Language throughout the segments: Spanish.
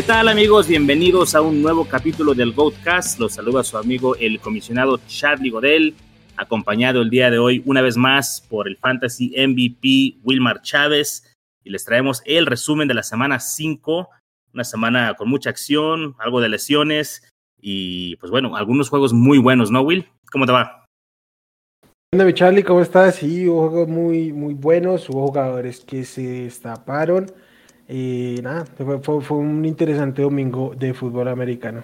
¿Qué tal amigos? Bienvenidos a un nuevo capítulo del Goatcast. Los saluda su amigo el comisionado Charlie Godel, acompañado el día de hoy una vez más por el Fantasy MVP Wilmar Chávez. Y les traemos el resumen de la semana 5, una semana con mucha acción, algo de lesiones y pues bueno, algunos juegos muy buenos, ¿no Will? ¿Cómo te va? Hola Charlie, ¿cómo estás? Sí, hubo juegos muy, muy buenos, hubo jugadores que se destaparon y nada, fue, un interesante domingo de fútbol americano.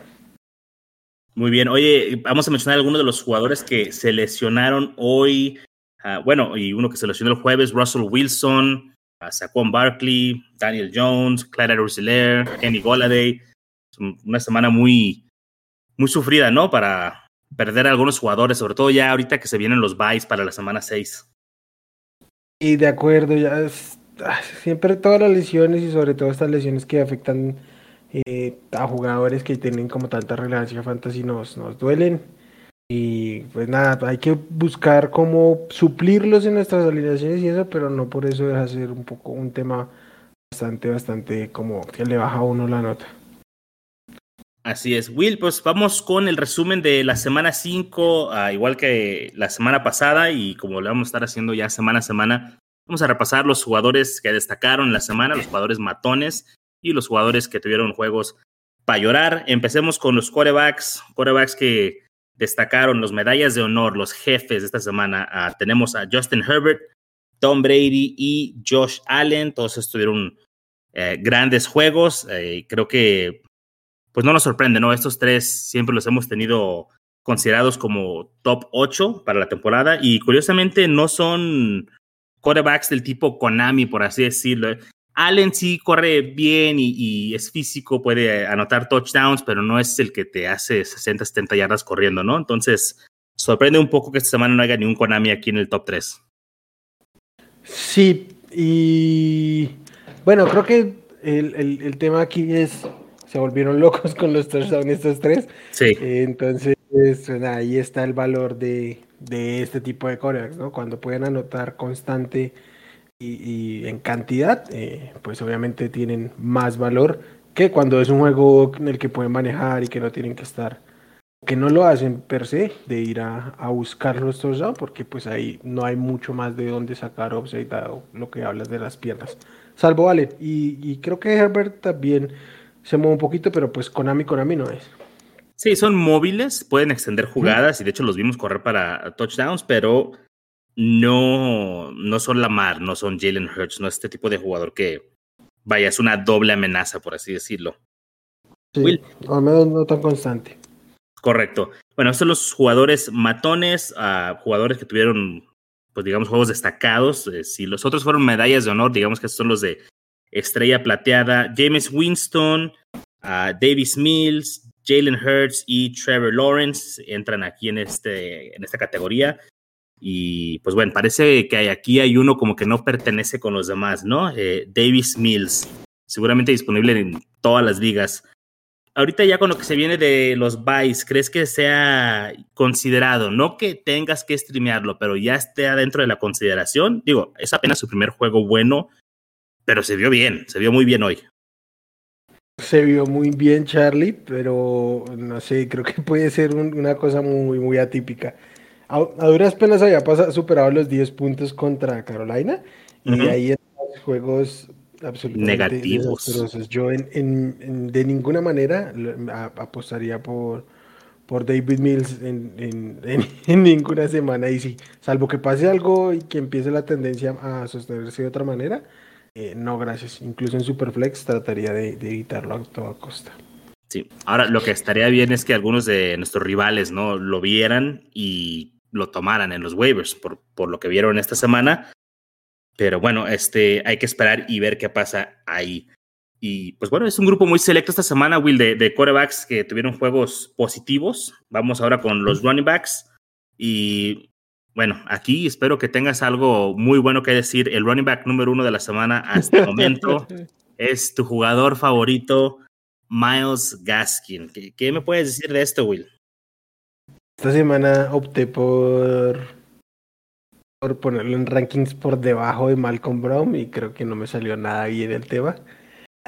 Muy bien, oye, vamos a mencionar algunos de los jugadores que se lesionaron hoy. Ah, bueno, y uno que se lesionó el jueves, Russell Wilson, uh, Saquon Barkley, Daniel Jones, Clara Rousseler, Kenny Golladay. Una semana muy, muy sufrida, ¿no? Para perder a algunos jugadores, sobre todo ya ahorita que se vienen los buys para la semana 6. Y de acuerdo, ya es, siempre todas las lesiones y sobre todo estas lesiones que afectan eh, a jugadores que tienen como tanta relevancia fantasy nos, nos duelen. Y pues nada, hay que buscar cómo suplirlos en nuestras alineaciones y eso, pero no por eso deja de ser un poco un tema bastante, bastante como que le baja a uno la nota. Así es, Will, pues vamos con el resumen de la semana 5, ah, igual que la semana pasada y como lo vamos a estar haciendo ya semana a semana, Vamos a repasar los jugadores que destacaron la semana, los jugadores matones y los jugadores que tuvieron juegos para llorar. Empecemos con los quarterbacks, quarterbacks que destacaron los medallas de honor, los jefes de esta semana. Ah, tenemos a Justin Herbert, Tom Brady y Josh Allen. Todos estuvieron eh, grandes juegos. Eh, creo que, pues no nos sorprende, ¿no? Estos tres siempre los hemos tenido considerados como top 8 para la temporada y curiosamente no son quarterbacks del tipo Konami, por así decirlo. Allen sí corre bien y, es físico, puede anotar touchdowns, pero no es el que te hace 60, 70 yardas corriendo, ¿no? Entonces, sorprende un poco que esta semana no haya ningún Konami aquí en el top 3. Sí, y bueno, creo que el, tema aquí es, se volvieron locos con los touchdowns estos tres. Sí. entonces, ahí está el valor de, de este tipo de corebacks. Cuando pueden anotar constante y, en cantidad, eh, pues obviamente tienen más valor que cuando es un juego en el que pueden manejar y que no tienen que estar, que no lo hacen per se, de ir a, a buscar los touchdowns, porque pues ahí no hay mucho más de dónde sacar dado lo que hablas de las piernas. Salvo Allen, y, y creo que Herbert también se mueve un poquito, pero pues Konami, Konami no es. Sí, son móviles, pueden extender jugadas y de hecho los vimos correr para touchdowns, pero no, no son Lamar, no son Jalen Hurts, no es este tipo de jugador que, vaya, es una doble amenaza, por así decirlo. Sí, Will. al menos no tan constante. Correcto. Bueno, estos son los jugadores matones, jugadores que tuvieron, pues digamos, juegos destacados. Eh, si los otros fueron medallas de honor, digamos que estos son los de estrella plateada. James Winston, Davis Mills, Jalen Hurts y Trevor Lawrence entran aquí en, este, en esta categoría. Y pues bueno, parece que aquí hay uno como que no pertenece con los demás, ¿no? Eh, Davis Mills, seguramente disponible en todas las ligas. Ahorita ya con lo que se viene de los buys, ¿crees que sea considerado? No que tengas que streamearlo, pero ya esté adentro de la consideración. Digo, es apenas su primer juego bueno, pero se vio bien, se vio muy bien hoy. Se vio muy bien Charlie, pero no sé, creo que puede ser una cosa muy, muy atípica. A, duras penas había pasado, superado los 10 puntos contra Carolina y ahí en los juegos absolutamente negativos. Yo en, de ninguna manera apostaría por, por David Mills en, en, ninguna semana y sí, salvo que pase algo y que empiece la tendencia a sostenerse de otra manera, eh, no, gracias. Incluso en Superflex trataría de, evitarlo a toda costa. Sí, ahora lo que estaría bien es que algunos de nuestros rivales no lo vieran y lo tomaran en los waivers por, lo que vieron esta semana. Pero bueno, este, hay que esperar y ver qué pasa ahí. Y pues bueno, es un grupo muy selecto esta semana, Will, de, de quarterbacks que tuvieron juegos positivos. Vamos ahora con los running backs. Y bueno, aquí espero que tengas algo muy bueno que decir. El running back número uno de la semana hasta el momento es tu jugador favorito, Miles Gaskin. ¿Qué, me puedes decir de esto, Will? Esta semana opté por, por ponerlo en rankings por debajo de Malcolm Brown y creo que no me salió nada bien el tema.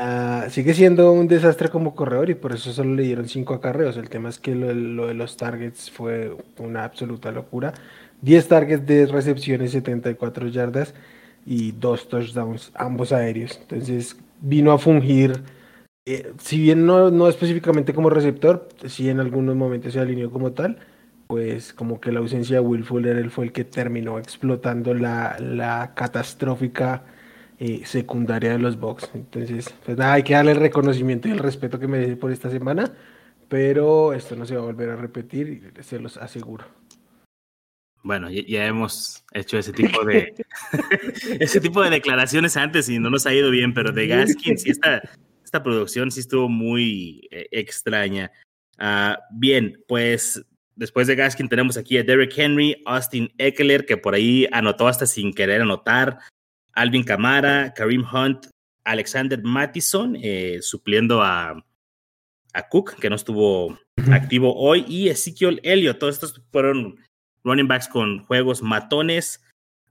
Ah, sigue siendo un desastre como corredor y por eso solo le dieron cinco acarreos. El tema es que lo, de los targets fue una absoluta locura. 10 targets de recepciones, 74 yardas y dos touchdowns, ambos aéreos. Entonces vino a fungir, eh, si bien no, no específicamente como receptor, sí en algunos momentos se alineó como tal, pues como que la ausencia de Will Fuller él fue el que terminó explotando la, la catastrófica eh, secundaria de los Bucks. Entonces, pues hay que darle el reconocimiento y el respeto que merece por esta semana, pero esto no se va a volver a repetir, se los aseguro. Bueno, ya, hemos hecho ese tipo de ese tipo de declaraciones antes y no nos ha ido bien, pero de Gaskin sí esta, esta producción sí estuvo muy eh, extraña. Ah, bien, pues después de Gaskin tenemos aquí a Derek Henry, Austin Eckler, que por ahí anotó hasta sin querer anotar, Alvin Kamara, Kareem Hunt, Alexander Mattison, eh, supliendo a, a, Cook, que no estuvo activo hoy, y Ezekiel Elliott. Todos estos fueron running backs con juegos matones.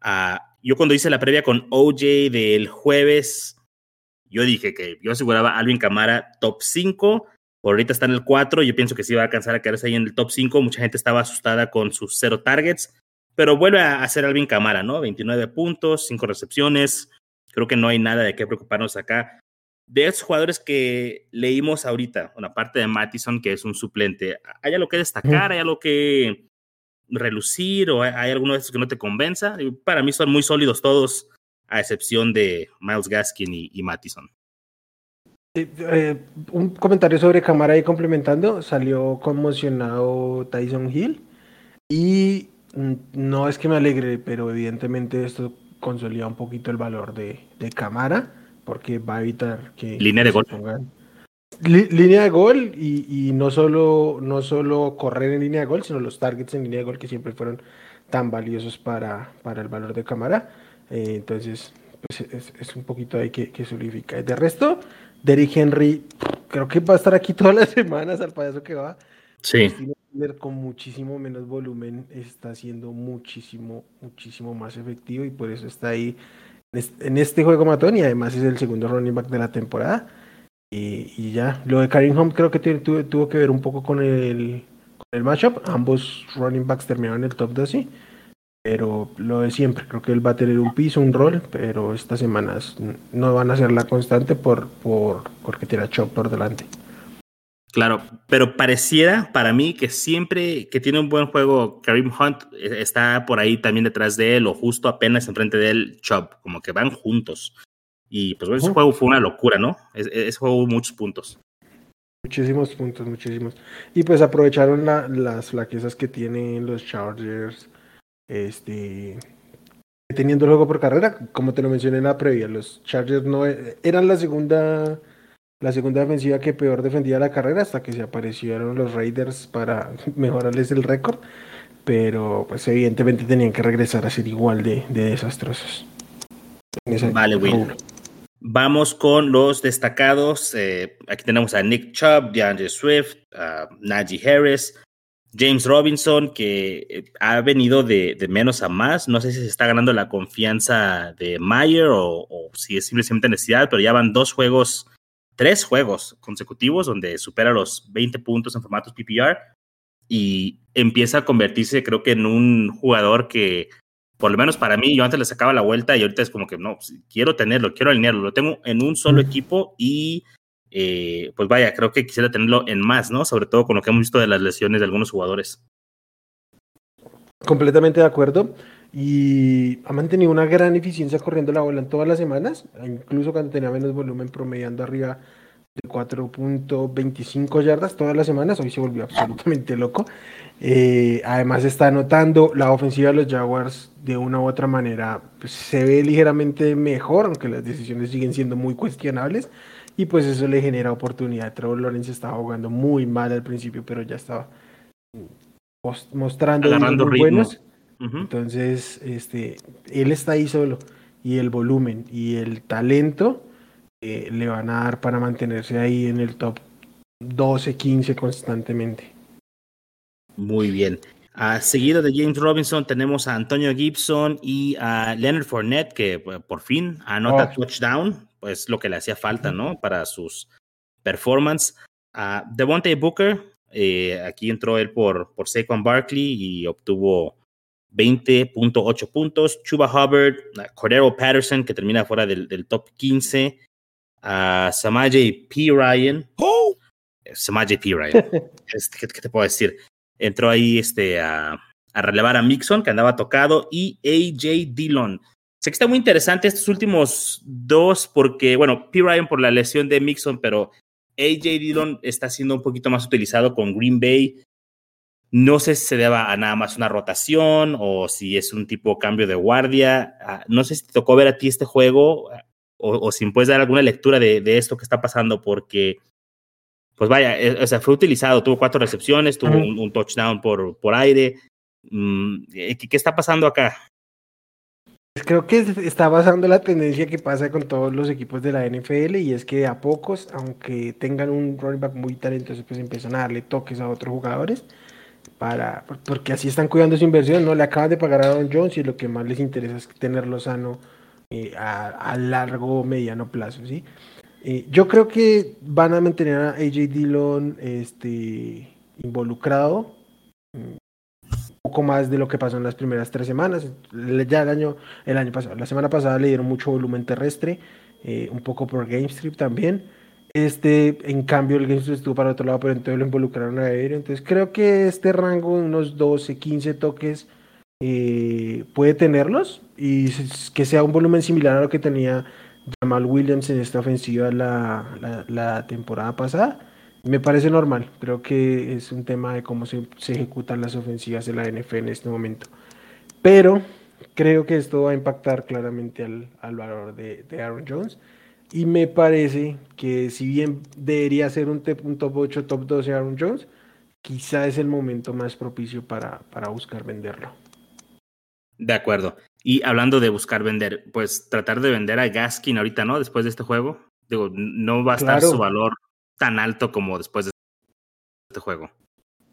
Uh, yo cuando hice la previa con OJ del jueves, yo dije que yo aseguraba a Alvin Kamara top 5. Por ahorita está en el 4. Yo pienso que sí va a alcanzar a quedarse ahí en el top 5. Mucha gente estaba asustada con sus cero targets pero vuelve a hacer Alvin Camara, ¿no? 29 puntos, 5 recepciones. Creo que no hay nada de qué preocuparnos acá. De esos jugadores que leímos ahorita, una parte de Mattison, que es un suplente, ¿hay algo que destacar? ¿Hay algo que relucir? ¿O hay alguno de esos que no te convenza? Para mí son muy sólidos todos, a excepción de Miles Gaskin y, y Mattison. Eh, un comentario sobre Camara ahí complementando, salió conmocionado Tyson Hill y Mm, no es que me alegre, pero evidentemente esto consolida un poquito el valor de, de cámara, porque va a evitar que... Línea de gol. Línea de gol y, no, solo, no solo correr en línea de gol, sino los targets en línea de gol que siempre fueron tan valiosos para, para el valor de cámara. Eh, entonces, pues es, un poquito ahí que, que solidifica. De resto, Derrick Henry, creo que va a estar aquí todas las semanas al payaso que va. Sí con muchísimo menos volumen está siendo muchísimo, muchísimo más efectivo y por eso está ahí en este juego matón y además es el segundo running back de la temporada. Y, ya, lo de Karim Hunt creo que tuvo, que ver un poco con el, con el matchup. Ambos running backs terminaron en el top 12, pero lo de siempre, creo que él va a tener un piso, un rol, pero estas semanas no van a ser la constante por, por porque tiene Chop por delante. Claro, pero pareciera para mí que siempre que tiene un buen juego, Karim Hunt eh, está por ahí también detrás de él o justo apenas enfrente de él, Chubb, como que van juntos. Y pues ese juego fue una locura, ¿no? Ese, juego hubo muchos puntos. Muchísimos puntos, muchísimos. Y pues aprovecharon las flaquezas que tienen los Chargers, este, teniendo el juego por carrera, como te lo mencioné en la previa, los Chargers no eh, eran la segunda la segunda defensiva que peor defendía la carrera hasta que se aparecieron los Raiders para mejorarles el récord. Pero pues evidentemente tenían que regresar a ser igual de, desastrosos. Vale, Will. Vamos con los destacados. Eh, aquí tenemos a Nick Chubb, DeAndre Swift, a Najee Harris, James Robinson, que eh, ha venido de, menos a más. No sé si se está ganando la confianza de Mayer o, o si es simplemente necesidad, pero ya van dos juegos tres juegos consecutivos donde supera los 20 puntos en formatos PPR y empieza a convertirse, creo que, en un jugador que, por lo menos para mí, yo antes le sacaba la vuelta y ahorita es como que no, pues, quiero tenerlo, quiero alinearlo, lo tengo en un solo equipo y eh, pues vaya, creo que quisiera tenerlo en más, ¿no? Sobre todo con lo que hemos visto de las lesiones de algunos jugadores. Completamente de acuerdo. Y ha mantenido una gran eficiencia corriendo la bola en todas las semanas, incluso cuando tenía menos volumen, promediando arriba de 4.25 yardas todas las semanas. Hoy se volvió absolutamente loco. Eh, además, está anotando la ofensiva de los Jaguars de una u otra manera. Pues, se ve ligeramente mejor, aunque las decisiones siguen siendo muy cuestionables. Y pues eso le genera oportunidad. Trevor Lawrence estaba jugando muy mal al principio, pero ya estaba mostrando muy buenos. Entonces, este, él está ahí solo y el volumen y el talento eh, le van a dar para mantenerse ahí en el top 12, 15 constantemente. Muy bien. Uh, seguido de James Robinson tenemos a Antonio Gibson y a Leonard Fournette que por fin anota oh. touchdown pues lo que le hacía falta, ¿no? Para sus performance. Uh, Devontae Booker, eh, aquí entró él por, por Saquon Barkley y obtuvo 20.8 puntos. Chuba Hubbard, Cordero Patterson, que termina fuera del, del top 15. Uh, Samaje P. Ryan. ¡Oh! Samaje P. Ryan. ¿qué, ¿qué, te puedo decir? Entró ahí este, a, a relevar a Mixon, que andaba tocado, y AJ Dillon. Sé que está muy interesante estos últimos dos, porque, bueno, P. Ryan por la lesión de Mixon, pero AJ Dillon está siendo un poquito más utilizado con Green Bay. No sé si se deba a nada más una rotación o si es un tipo cambio de guardia. Ah, no sé si te tocó ver a ti este juego o, o si puedes dar alguna lectura de, de, esto que está pasando, porque, pues vaya, eh, o sea, fue utilizado, tuvo cuatro recepciones, tuvo un, un, touchdown por, por aire. Mm, ¿Qué está pasando acá? Creo que está pasando la tendencia que pasa con todos los equipos de la NFL y es que a pocos, aunque tengan un running back muy talentoso, pues empiezan a darle toques a otros jugadores para porque así están cuidando su inversión, no le acaban de pagar a Aaron Jones y lo que más les interesa es tenerlo sano eh, a, a, largo mediano plazo, ¿sí? Eh, yo creo que van a mantener a AJ Dillon este, involucrado poco más de lo que pasó en las primeras tres semanas. Ya el año, el año pasado, la semana pasada le dieron mucho volumen terrestre, eh, un poco por Game Strip también. Este, en cambio, el Game Strip estuvo para otro lado, pero entonces lo involucraron a aéreo. Entonces creo que este rango, unos 12, 15 toques, eh, puede tenerlos y que sea un volumen similar a lo que tenía Jamal Williams en esta ofensiva la, la, temporada pasada me parece normal, creo que es un tema de cómo se, se, ejecutan las ofensivas de la NFL en este momento. Pero creo que esto va a impactar claramente al, al valor de, de, Aaron Jones. Y me parece que si bien debería ser un, un top 8, top 12 Aaron Jones, quizá es el momento más propicio para, para buscar venderlo. De acuerdo. Y hablando de buscar vender, pues tratar de vender a Gaskin ahorita, ¿no? Después de este juego. Digo, no va a estar su valor tan alto como después de este juego.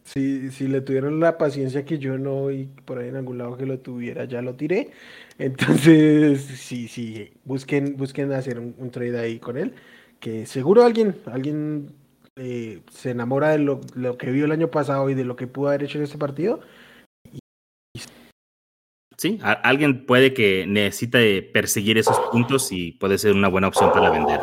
Si, si le tuvieron la paciencia que yo no y por ahí en algún lado que lo tuviera, ya lo tiré. Entonces, sí, sí, busquen, busquen hacer un, un trade ahí con él. Que seguro alguien, alguien eh, se enamora de lo, lo, que vio el año pasado y de lo que pudo haber hecho en este partido. Sí, alguien puede que necesite perseguir esos puntos y puede ser una buena opción para vender.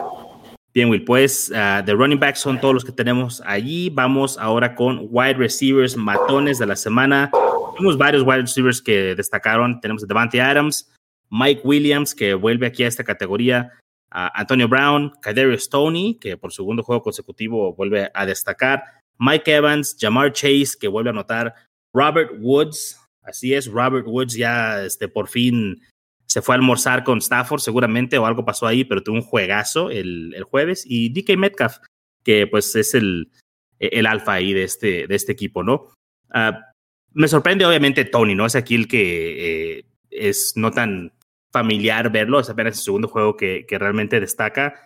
Bien, Will, pues uh, de running backs son todos los que tenemos allí. Vamos ahora con wide receivers matones de la semana. Tenemos varios wide receivers que destacaron. Tenemos a Devante Adams, Mike Williams, que vuelve aquí a esta categoría, Antonio Brown, Kadarius Stoney, que por segundo juego consecutivo vuelve a destacar, Mike Evans, Jamar Chase, que vuelve a anotar, Robert Woods, así es, Robert Woods ya este, por fin se fue a almorzar con Stafford seguramente o algo pasó ahí, pero tuvo un juegazo el, el jueves. Y DK Metcalf, que pues es el, el alfa ahí de este, de este equipo, ¿no? Uh, me sorprende obviamente Tony, ¿no? Es aquí el que eh, es no tan familiar verlo, es apenas el segundo juego que, que realmente destaca,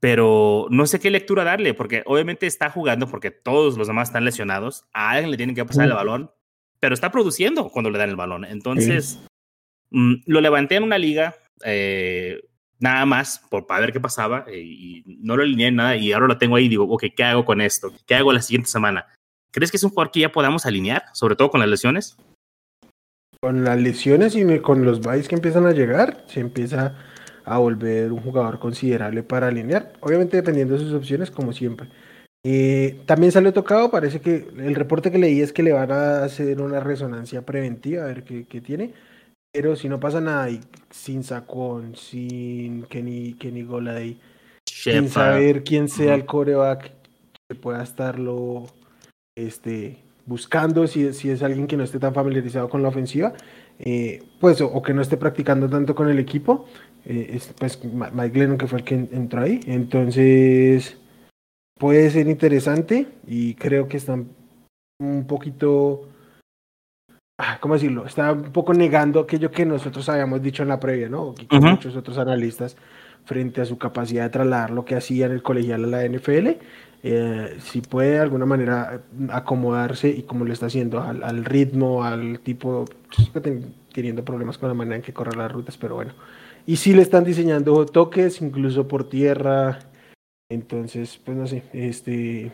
pero no sé qué lectura darle, porque obviamente está jugando porque todos los demás están lesionados, a alguien le tienen que pasar el balón, pero está produciendo cuando le dan el balón. Entonces, sí. Mm, lo levanté en una liga, eh, nada más, por, para ver qué pasaba, eh, y no lo alineé en nada, y ahora lo tengo ahí y digo, ok, ¿qué hago con esto? ¿Qué hago la siguiente semana? ¿Crees que es un jugador que ya podamos alinear, sobre todo con las lesiones? Con las lesiones y con los bytes que empiezan a llegar, se empieza a volver un jugador considerable para alinear, obviamente dependiendo de sus opciones, como siempre. Eh, también salió tocado, parece que el reporte que leí es que le van a hacer una resonancia preventiva, a ver qué, qué tiene. Pero si no pasa nada, y sin Sacón, sin Kenny, Kenny Golay, sin saber quién sea el coreback que pueda estarlo este, buscando, si, si es alguien que no esté tan familiarizado con la ofensiva, eh, pues, o, o, que no esté practicando tanto con el equipo, eh, es, pues Mike Lennon que fue el que entró ahí, entonces puede ser interesante y creo que están un poquito Ah, ¿cómo decirlo? Está un poco negando aquello que nosotros habíamos dicho en la previa, ¿no? Que uh -huh. muchos otros analistas frente a su capacidad de trasladar lo que hacía en el colegial a la NFL, eh, si puede de alguna manera acomodarse y como lo está haciendo al, al ritmo, al tipo, teniendo problemas con la manera en que corre las rutas, pero bueno. y sí le están diseñando toques, incluso por tierra. Entonces, pues no sé, este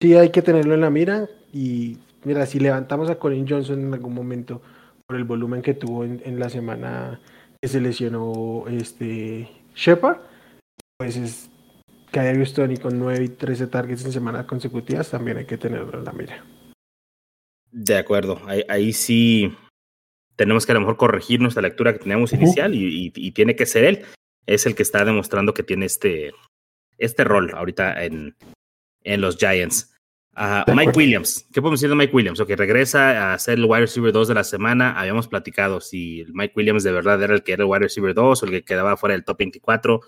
sí hay que tenerlo en la mira. Y mira, si levantamos a Colin Johnson en algún momento por el volumen que tuvo en, la semana que se lesionó este Shepard, pues es Kadarius Tony con 9 y 13 targets en semanas consecutivas, también hay que tenerlo en la mira. De acuerdo, ahí, sí tenemos que a lo mejor corregir nuestra lectura que teníamos inicial y, tiene que ser él. Es el que está demostrando que tiene este, este rol ahorita en, en los Giants. Ah, Mike Williams, ¿qué podemos decir de Mike Williams? que regresa a ser el wide receiver 2 de la semana. Habíamos platicado si Mike Williams de verdad era el que era el wide receiver 2 o el que quedaba fuera del top 24.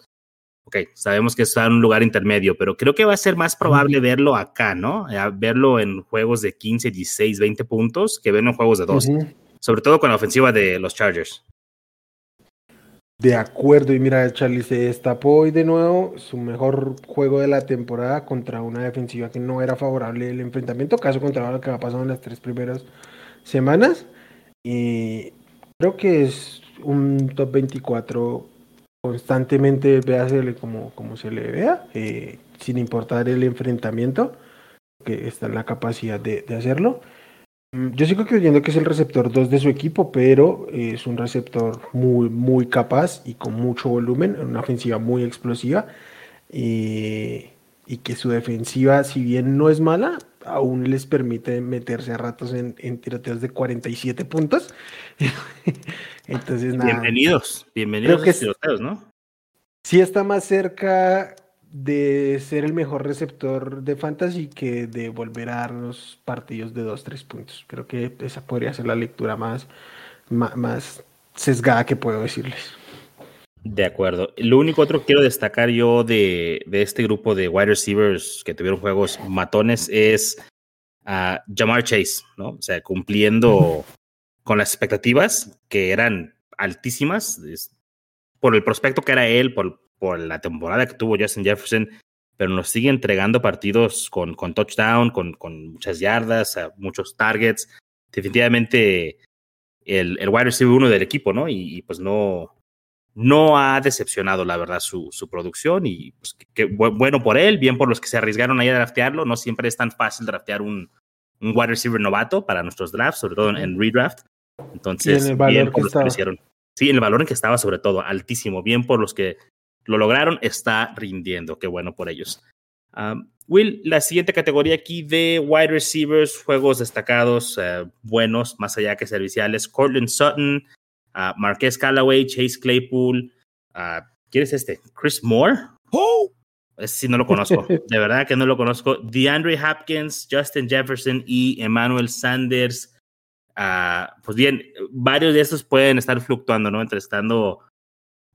Ok, sabemos que está en un lugar intermedio, pero creo que va a ser más probable verlo acá, ¿no? verlo en juegos de 15, 16, 20 puntos que verlo en juegos de 2. Sobre todo con la ofensiva de los Chargers. De acuerdo, y mira, Charlie se destapó hoy de nuevo su mejor juego de la temporada contra una defensiva que no era favorable el enfrentamiento, caso contra lo que ha pasado en las tres primeras semanas. Y creo que es un top 24 constantemente véasele como, como se le vea, eh, sin importar el enfrentamiento, que está en la capacidad de, hacerlo. Mm, yo sigo creyendo que es el receptor 2 de su equipo, pero es un receptor muy, muy capaz y con mucho volumen, una ofensiva muy explosiva. y que su defensiva, si bien no es mala, aún les permite meterse a ratos en, en tiroteos de 47 puntos. Entonces, nada. Bienvenidos, bienvenidos a los tiroteos, ¿no? Sí está más cerca de ser el mejor receptor de fantasy que de volver a dar los partidos de 2-3 puntos. Creo que esa podría ser la lectura más, más, más sesgada que puedo decirles. De acuerdo. Lo único otro que quiero destacar yo de, de, este grupo de wide receivers que tuvieron juegos matones es a Jamar Chase, ¿no? O sea, cumpliendo con las expectativas que eran altísimas por el prospecto que era él, por, por la temporada que tuvo Justin Jefferson, pero nos sigue entregando partidos con, con touchdown, con, con muchas yardas, muchos targets. Definitivamente el, el wide receiver uno del equipo, ¿no? y pues no, no ha decepcionado, la verdad, su, su producción y pues, que, bueno por él, bien por los que se arriesgaron ahí a draftearlo. No siempre es tan fácil draftear un, un wide receiver novato para nuestros drafts, sobre todo en, redraft. Entonces, bien por los que lo hicieron. Sí, en el valor en que estaba, sobre todo, altísimo. Bien por los que lo lograron, está rindiendo. Qué bueno por ellos. Will, la siguiente categoría aquí de wide receivers, juegos destacados, eh, buenos, más allá que serviciales. Cortland Sutton, uh, Marquez Callaway, Chase Claypool, uh, ¿quién es este? Chris Moore. Oh. Ese sí no lo conozco, de verdad que no lo conozco. DeAndre Hopkins, Justin Jefferson y Emmanuel Sanders. Uh, pues bien, varios de estos pueden estar fluctuando, ¿no? Entre estando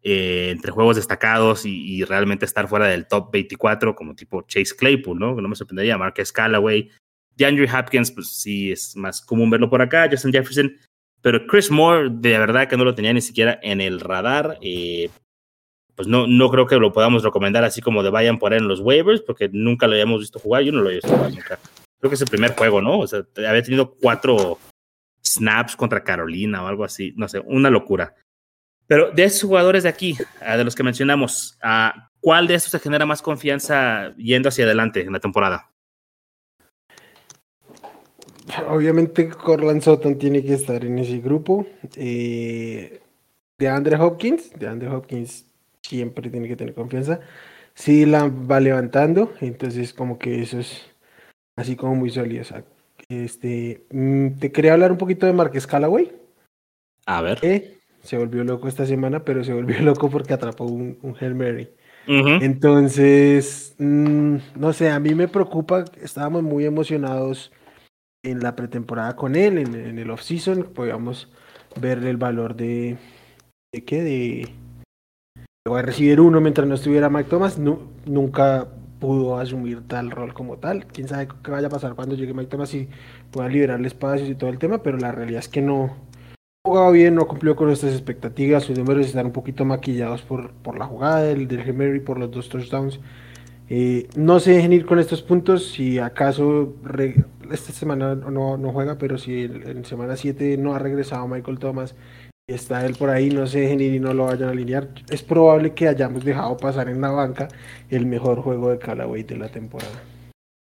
eh, entre juegos destacados y, realmente estar fuera del top 24, como tipo Chase Claypool, ¿no? No me sorprendería. Marquez Callaway, DeAndre Hopkins, pues sí es más común verlo por acá. Justin Jefferson, pero Chris Moore, de verdad que no lo tenía ni siquiera en el radar. Eh, pues no, no creo que lo podamos recomendar así como de vayan por él en los waivers, porque nunca lo habíamos visto jugar. Yo no lo he visto jugar nunca. Creo que es el primer juego, ¿no? O sea, había tenido cuatro snaps contra Carolina o algo así. No sé, una locura. Pero de esos jugadores de aquí, de los que mencionamos, ¿cuál de estos se genera más confianza yendo hacia adelante en la temporada? Obviamente Corland Sutton tiene que estar en ese grupo. Eh, de Andre Hopkins, de Andre Hopkins siempre tiene que tener confianza. Sí la va levantando, entonces como que eso es así como muy sólido. este, mm, te quería hablar un poquito de Marques Callaway. A ver. Se volvió loco esta semana, pero se volvió loco porque atrapó un, un Hail Mary. Entonces, mm, no sé, a mí me preocupa, estábamos muy emocionados en la pretemporada con él, en, el off-season, podíamos ver el valor de, de qué, de, voy a recibir uno mientras no estuviera Mike Thomas, nunca pudo asumir tal rol como tal. Quién sabe qué vaya a pasar cuando llegue Mike Thomas y pueda liberarle espacios y todo el tema, pero la realidad es que no jugado bien, no cumplió con nuestras expectativas, sus números están un poquito maquillados por, por la jugada del, del Henry, por los dos touchdowns. Eh, no se dejen ir con estos puntos. Si acaso esta semana no, no juega, pero si en, semana 7 no ha regresado Michael Thomas está él por ahí, no se dejen ir y no lo vayan a alinear. Es probable que hayamos dejado pasar en la banca el mejor juego de Callaway de la temporada.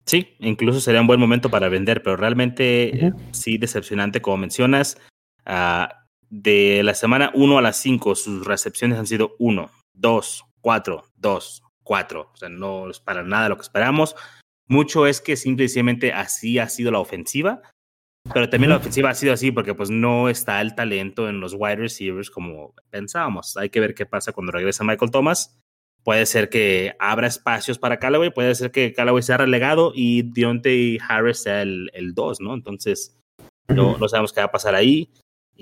Sí, incluso sería un buen momento para vender, pero realmente sí decepcionante, como mencionas. Ah, de la semana 1 a las 5, sus recepciones han sido 1, 2, 4, 2, 4. O sea, no es para nada lo que esperamos. Mucho es que simplemente así ha sido la ofensiva. Pero también la ofensiva ha sido así porque pues no está el talento en los wide receivers como pensábamos. Hay que ver qué pasa cuando regresa Michael Thomas. Puede ser que abra espacios para Callaway, puede ser que Callaway sea relegado y Deontay Harris sea el 2, ¿no? Entonces, no, no, sabemos qué va a pasar ahí.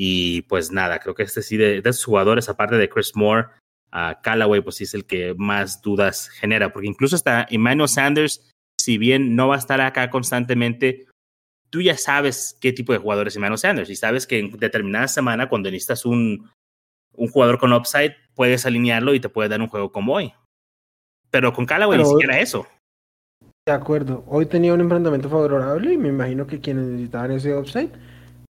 Y pues nada, creo que este sí, de, de esos jugadores, aparte de Chris Moore, a Callaway, pues sí es el que más dudas genera, porque incluso hasta Emmanuel Sanders, si bien no va a estar acá constantemente, tú ya sabes qué tipo de jugador es Emmanuel Sanders y sabes que en determinada semana, cuando necesitas un, un jugador con upside, puedes alinearlo y te puede dar un juego como hoy. Pero con Callaway ni siquiera eso. De acuerdo. Hoy tenía un enfrentamiento favorable y me imagino que quienes necesitaban ese upside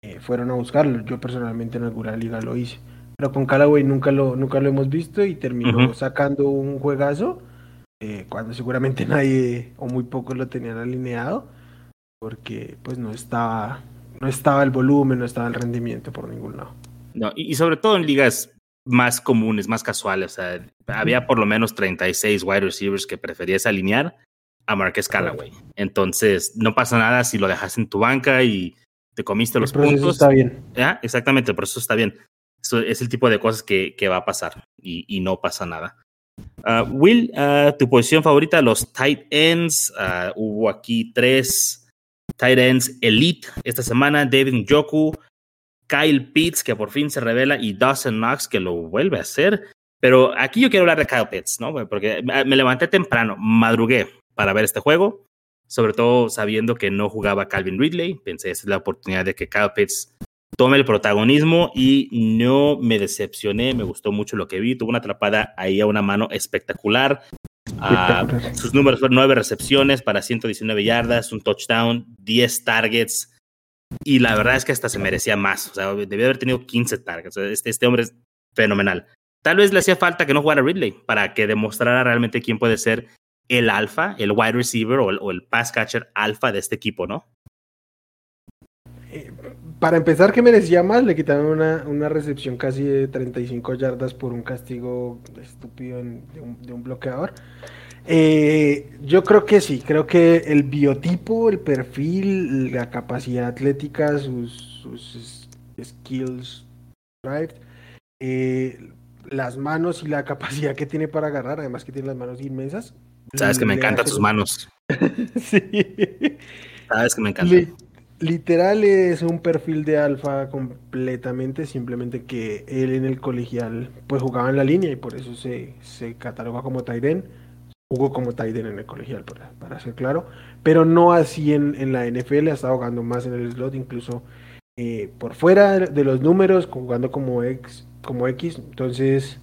eh, fueron a buscarlo. Yo personalmente en alguna liga lo hice. Pero con Callaway nunca lo, nunca lo hemos visto y terminó sacando un juegazo eh, cuando seguramente nadie o muy pocos lo tenían alineado porque pues no estaba, no estaba el volumen, no estaba el rendimiento por ningún lado. No, y, sobre todo en ligas más comunes, más casuales. O sea, había por lo menos 36 wide receivers que preferías alinear a Marquez Callaway. Entonces, no pasa nada si lo dejas en tu banca y te comiste los el puntos. está bien. Exactamente, el proceso está bien. Eso es el tipo de cosas que, que va a pasar y, y no pasa nada. Uh, Will, uh, tu posición favorita, los tight ends. Uh, hubo aquí tres tight ends elite esta semana, David Njoku, Kyle Pitts, que por fin se revela, y Dawson Knox, que lo vuelve a hacer. Pero aquí yo quiero hablar de Kyle Pitts, ¿no? Porque me levanté temprano, madrugué para ver este juego, sobre todo sabiendo que no jugaba Calvin Ridley. Pensé, esa es la oportunidad de que Kyle Pitts tome el protagonismo y no me decepcioné, me gustó mucho lo que vi. Tuvo una atrapada ahí a una mano espectacular. Ah, sus números fueron nueve recepciones para 119 yardas, un touchdown, 10 targets. Y la verdad es que hasta se merecía más. O sea, debió haber tenido 15 targets. Este, este hombre es fenomenal. Tal vez le hacía falta que no jugara Ridley para que demostrara realmente quién puede ser el alfa, el wide receiver o el, pass catcher alfa de este equipo, ¿no? Eh, para empezar, que merecía más, le quitaron una, una recepción casi de 35 yardas por un castigo estúpido de, un, bloqueador. Eh, yo creo que sí, creo que el biotipo, el perfil, la capacidad atlética, sus, skills, eh, las manos y la capacidad que tiene para agarrar, además que tiene las manos inmensas. Sabes que me encantan tus manos. sí. Sabes que me encantan literal es un perfil de alfa completamente, simplemente que él en el colegial pues jugaba en la línea y por eso se, se cataloga como Tyden. Jugó como Tyden en el colegial, para, para ser claro, pero no así en, en, la NFL, ha estado jugando más en el slot, incluso eh, por fuera de los números, jugando como X. Como X. Entonces,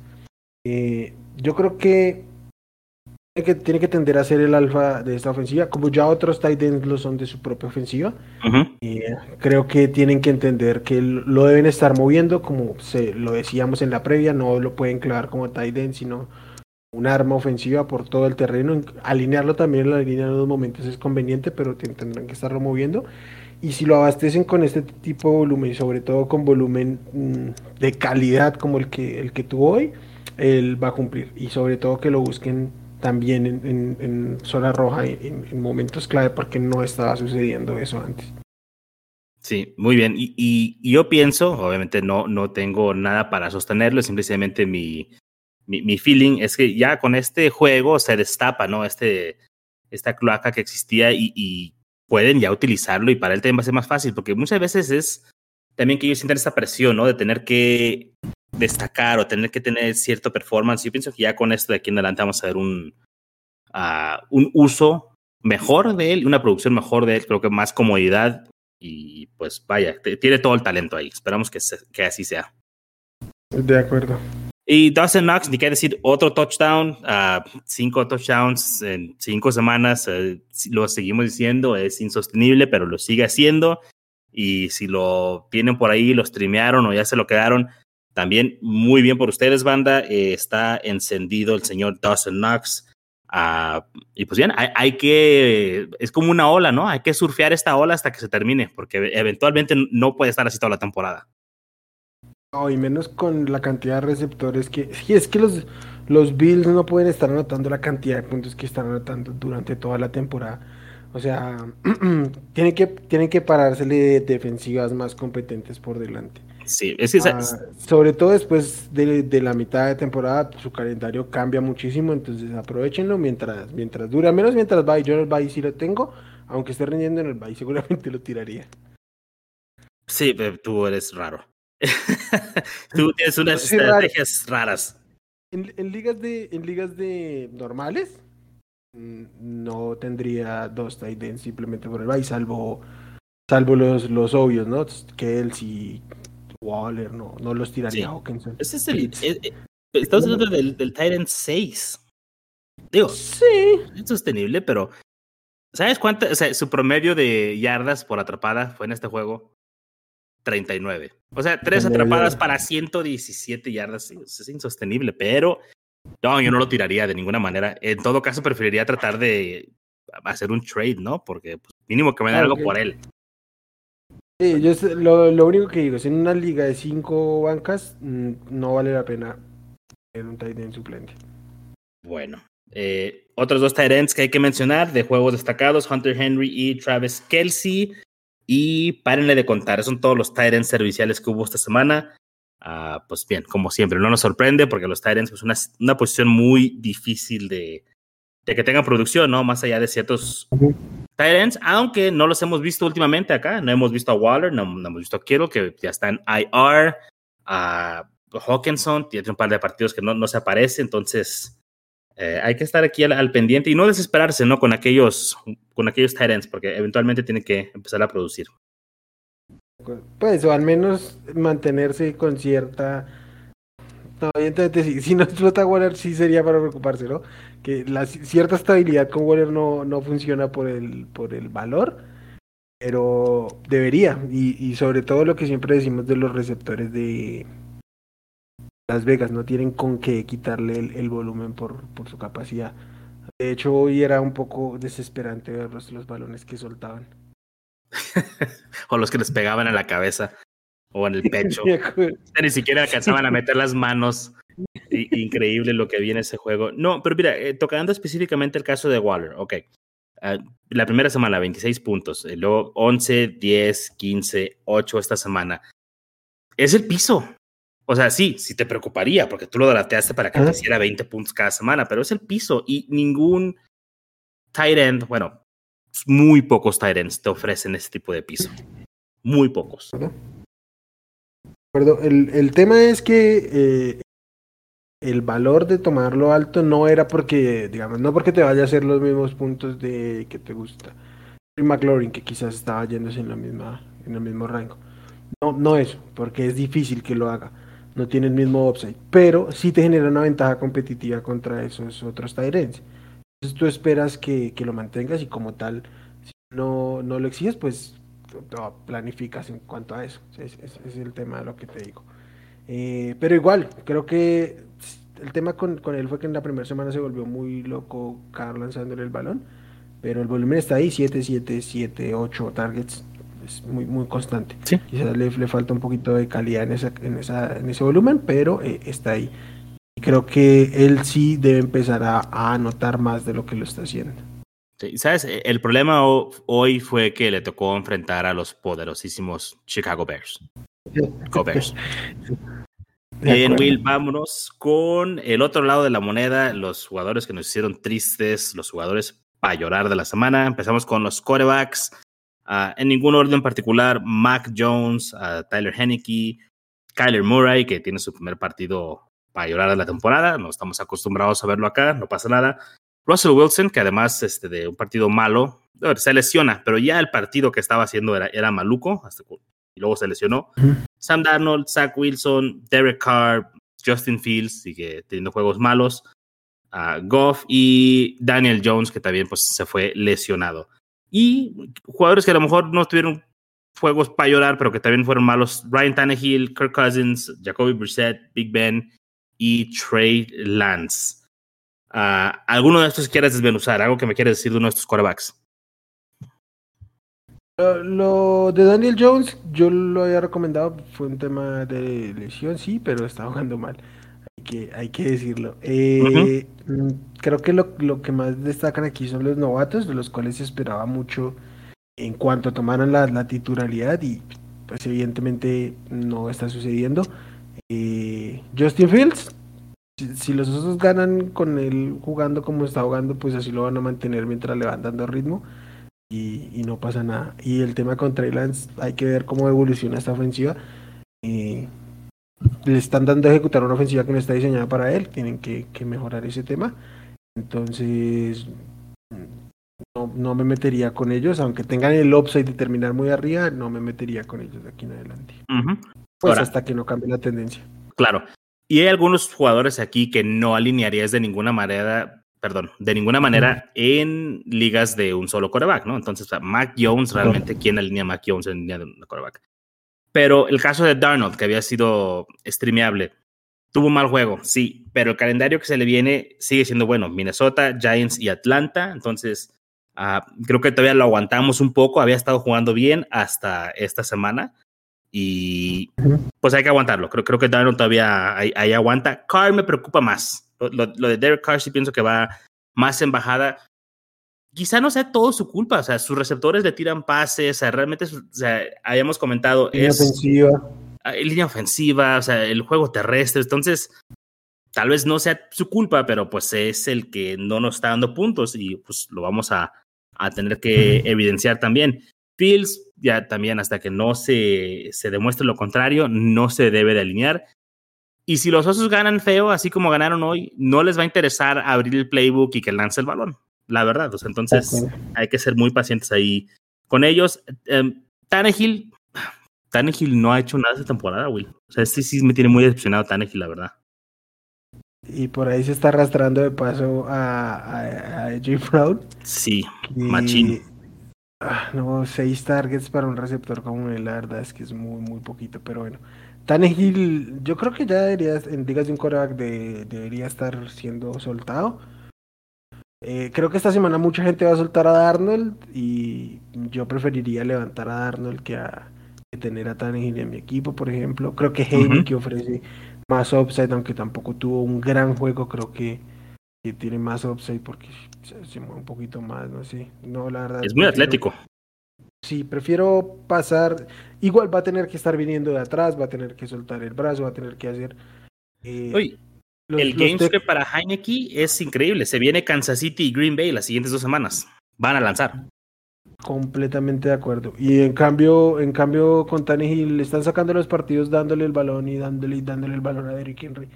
eh, yo creo que que, tiene que tender a ser el alfa de esta ofensiva, como ya otros tight ends lo son de su propia ofensiva. creo que tienen que entender que lo deben estar moviendo, como se lo decíamos en la previa, no lo pueden clavar como tight end, sino un arma ofensiva por todo el terreno. Alinearlo también en la línea en unos momentos es conveniente, pero tendrán que estarlo moviendo. Y si lo abastecen con este tipo de volumen, y sobre todo con volumen mm, de calidad como el que, el que tuvo hoy, él va a cumplir. Y sobre todo que lo busquen también en, zona roja en, momentos clave porque no estaba sucediendo eso antes. Sí, muy bien. Y, yo pienso, obviamente no, no tengo nada para sostenerlo, simplemente mi, mi, feeling es que ya con este juego se destapa, ¿no? Este, esta cloaca que existía y, pueden ya utilizarlo y para él también va a ser más fácil, porque muchas veces es también que ellos sientan esta presión, ¿no? De tener que destacar o tener que tener cierto performance. Yo pienso que ya con esto de aquí en adelante vamos a ver un, uh, un uso mejor de él, una producción mejor de él, creo que más comodidad y pues vaya, tiene todo el talento ahí. Esperamos que, que así sea. De acuerdo. Y Dawson Knox, ni qué decir, otro touchdown, uh, cinco touchdowns en cinco semanas, uh, lo seguimos diciendo, es insostenible, pero lo sigue haciendo. Y si lo tienen por ahí, lo streamearon o ya se lo quedaron, También muy bien por ustedes, banda. Eh, está encendido el señor Dawson Knox. Uh, y pues bien, hay, hay, que, es como una ola, ¿no? Hay que surfear esta ola hasta que se termine, porque eventualmente no puede estar así toda la temporada. No, y menos con la cantidad de receptores que, sí, es que los, los Bills no pueden estar anotando la cantidad de puntos que están anotando durante toda la temporada. O sea, tienen que, tienen que parársele defensivas más competentes por delante. Sí, es que ah, sobre todo después de, de, la mitad de temporada, su calendario cambia muchísimo, entonces aprovechenlo mientras, mientras dura, menos mientras va. Yo en el Bay sí lo tengo, aunque esté rindiendo en el Bay, seguramente lo tiraría. Sí, tú eres raro. tú tienes unas estrategias raras. En, en, ligas de, en ligas de normales, mm, no tendría dos tight simplemente por el Bay, salvo salvo los, los obvios, ¿no? Kelsey, Waller, no, no los tiraría sí. Hawkinson. Ese es el, eh, eh, estamos hablando del, del Tyrant 6. Digo, sí. es sostenible, pero ¿sabes cuánto? O sea, su promedio de yardas por atrapada fue en este juego 39. O sea, tres atrapadas para 117 yardas. Es insostenible, pero no, yo no lo tiraría de ninguna manera. En todo caso, preferiría tratar de hacer un trade, ¿no? Porque pues, mínimo que me den algo por él. Sí, yo lo, lo, único que digo es en una liga de cinco bancas mm, no vale la pena tener un tight end suplente. Bueno, eh, otros dos tight ends que hay que mencionar de juegos destacados, Hunter Henry y Travis Kelsey. Y párenle de contar, son todos los tight ends serviciales que hubo esta semana. Uh, pues bien, como siempre, no nos sorprende porque los tight ends es pues una, una posición muy difícil de, de que tengan producción, ¿no? Más allá de ciertos Tyrants, aunque no los hemos visto últimamente acá. No hemos visto a Waller, no, hemos visto a Kittle, que ya está en IR. A Hawkinson tiene un par de partidos que no, no se aparece, entonces eh, hay que estar aquí al, al, pendiente y no desesperarse, ¿no? Con aquellos, con aquellos Tyrants, porque eventualmente tiene que empezar a producir. Pues, o al menos mantenerse con cierta. No, evidentemente, si, no explota Waller, sí sería para preocuparse, ¿no? que cierta estabilidad con Waller no, no funciona por el, por el valor, pero debería. Y, sobre todo lo que siempre decimos de los receptores de Las Vegas, no tienen con qué quitarle el, el volumen por, por, su capacidad. De hecho, hoy era un poco desesperante ver los, los balones que soltaban. o los que les pegaban en la cabeza o en el pecho. Ni siquiera alcanzaban a meter las manos Increíble lo que viene ese juego. No, pero mira, eh, tocando específicamente el caso de Waller, ok. Uh, la primera semana, 26 puntos. Eh, luego 11, 10, 15, 8 esta semana. Es el piso. O sea, sí, sí te preocuparía porque tú lo drafteaste para que te hiciera 20 puntos cada semana, pero es el piso y ningún tight end, bueno, muy pocos tight ends te ofrecen ese tipo de piso. Muy pocos. El, el tema es que eh, el valor de tomarlo alto no era porque, digamos, no porque te vaya a hacer los mismos puntos de que te gusta. El McLaurin, que quizás estaba yéndose en la misma, en el mismo rango. No, no eso, porque es difícil que lo haga. No tiene el mismo upside, pero sí te genera una ventaja competitiva contra esos otros Tyrants. Entonces tú esperas que, que, lo mantengas y como tal, si no, no lo exiges, pues no, planificas en cuanto a eso. Ese es, es, el tema de lo que te digo. Eh, pero igual, creo que el tema con, con, él fue que en la primera semana se volvió muy loco Carl lanzándole el balón, pero el volumen está ahí, 7, 7, 7, 8 targets, es muy, muy constante. Sí. Quizás le, le, falta un poquito de calidad en, esa, en, esa, en ese volumen, pero eh, está ahí. Y creo que él sí debe empezar a, a anotar más de lo que lo está haciendo. Sí, ¿Sabes? El problema hoy fue que le tocó enfrentar a los poderosísimos Chicago Bears. Chicago Bears. Bien, Will, vámonos con el otro lado de la moneda, los jugadores que nos hicieron tristes, los jugadores para llorar de la semana. Empezamos con los quarterbacks. Uh, en ningún orden particular, Mac Jones, uh, Tyler Henneke, Kyler Murray, que tiene su primer partido para llorar de la temporada. No estamos acostumbrados a verlo acá, no pasa nada. Russell Wilson, que además este, de un partido malo, se lesiona, pero ya el partido que estaba haciendo era, era maluco, hasta y luego se lesionó. Uh -huh. Sam Darnold, Zach Wilson, Derek Carr, Justin Fields, sigue teniendo juegos malos. Uh, Goff y Daniel Jones, que también pues, se fue lesionado. Y jugadores que a lo mejor no tuvieron juegos para llorar, pero que también fueron malos. Ryan Tannehill, Kirk Cousins, Jacoby Brissett, Big Ben y Trey Lance. Uh, ¿Alguno de estos quieres desmenuzar? ¿Algo que me quieres decir de uno de estos quarterbacks? Lo, de Daniel Jones, yo lo había recomendado, fue un tema de lesión, sí, pero está jugando mal. Hay que, hay que decirlo. Eh, mm, creo que lo, lo, que más destacan aquí son los novatos, de los cuales se esperaba mucho en cuanto tomaran la, la titularidad y pues evidentemente no está sucediendo. Eh, Justin Fields, si, los otros ganan con él jugando como está jugando, pues así lo van a mantener mientras le van dando ritmo y, no pasa nada. Y el tema con Trey Lance, hay que ver cómo evoluciona esta ofensiva. Eh, le están dando a ejecutar una ofensiva que no está diseñada para él, tienen que, mejorar ese tema. Entonces, no, no, me metería con ellos, aunque tengan el upside de terminar muy arriba, no me metería con ellos de aquí en adelante. Pues hasta que no cambie la tendencia. Claro. Y hay algunos jugadores aquí que no alinearías de ninguna manera perdón, de ninguna manera en ligas de un solo coreback, ¿no? Entonces, Mac Jones, realmente, ¿quién alinea a Mac Jones en línea de un coreback? Pero el caso de Darnold, que había sido streameable, tuvo un mal juego, sí, pero el calendario que se le viene sigue siendo bueno. Minnesota, Giants y Atlanta, entonces uh, creo que todavía lo aguantamos un poco, había estado jugando bien hasta esta semana y pues hay que aguantarlo. Creo, creo que Darnold todavía ahí, ahí aguanta. Carr me preocupa más lo, de Derek Carr sí pienso que va más en bajada. Quizá no sea todo su culpa, o sea, sus receptores le tiran pases, o sea, realmente, o sea, habíamos comentado. Línea es, ofensiva. Ah, línea ofensiva, o sea, el juego terrestre, entonces, tal vez no sea su culpa, pero pues es el que no nos está dando puntos y pues lo vamos a, a tener que evidenciar también. Fields, ya también hasta que no se, se demuestre lo contrario, no se debe de alinear. Y si los osos ganan feo, así como ganaron hoy, no les va a interesar abrir el playbook y que lance el balón. La verdad. entonces hay que ser muy pacientes ahí con ellos. Um, Tannehill, Tannehill no ha hecho nada esta temporada, Will. O sea, este sí me tiene muy decepcionado Tannehill, la verdad. Y por ahí se está arrastrando de paso a, a, a. Brown. Sí, machín. Ah, no, seis targets para un receptor como él, la verdad es que es muy, muy poquito, pero bueno. Tannehill, yo creo que ya debería, en ligas de un coreback, debería estar siendo soltado. Eh, creo que esta semana mucha gente va a soltar a Darnold y yo preferiría levantar a Darnold que, a, tener a Tannehill en mi equipo, por ejemplo. Creo que Haley que ofrece más upside, aunque tampoco tuvo un gran juego, creo que, tiene más upside porque se, mueve un poquito más, no sé. No, la verdad. Es muy atlético. Sí, prefiero pasar. Igual va a tener que estar viniendo de atrás, va a tener que soltar el brazo, va a tener que hacer. Eh, el game para Heineken es increíble. Se viene Kansas City y Green Bay las siguientes dos semanas. Van a lanzar. Completamente de acuerdo. Y en cambio, en cambio con Tannehill le están sacando los partidos dándole el balón y dándole y dándole el balón a Derrick Henry.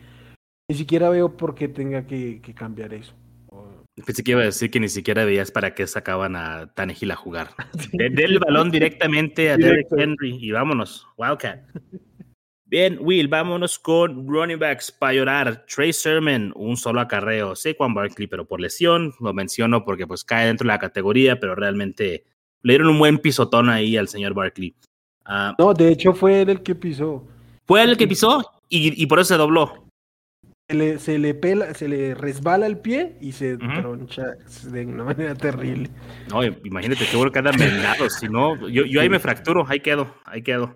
Ni siquiera veo por qué tenga que cambiar eso. Pensé que iba a decir que ni siquiera veías para qué sacaban a Tannehill a jugar. Del balón directamente a Derek Henry y vámonos. Wildcat. Bien, Will, vámonos con running backs para llorar. Trey Sermon, un solo acarreo. Juan Barkley, pero por lesión. Lo menciono porque pues cae dentro de la categoría, pero realmente le dieron un buen pisotón ahí al señor Barkley. Ah, no, de hecho fue él el que pisó. Fue él el que pisó y, y por eso se dobló se le, se le pela, se le resbala el pie y se troncha de una manera terrible. No, imagínate bueno que andan vendados, si no, yo, yo ahí me fracturo, ahí quedo, ahí quedo.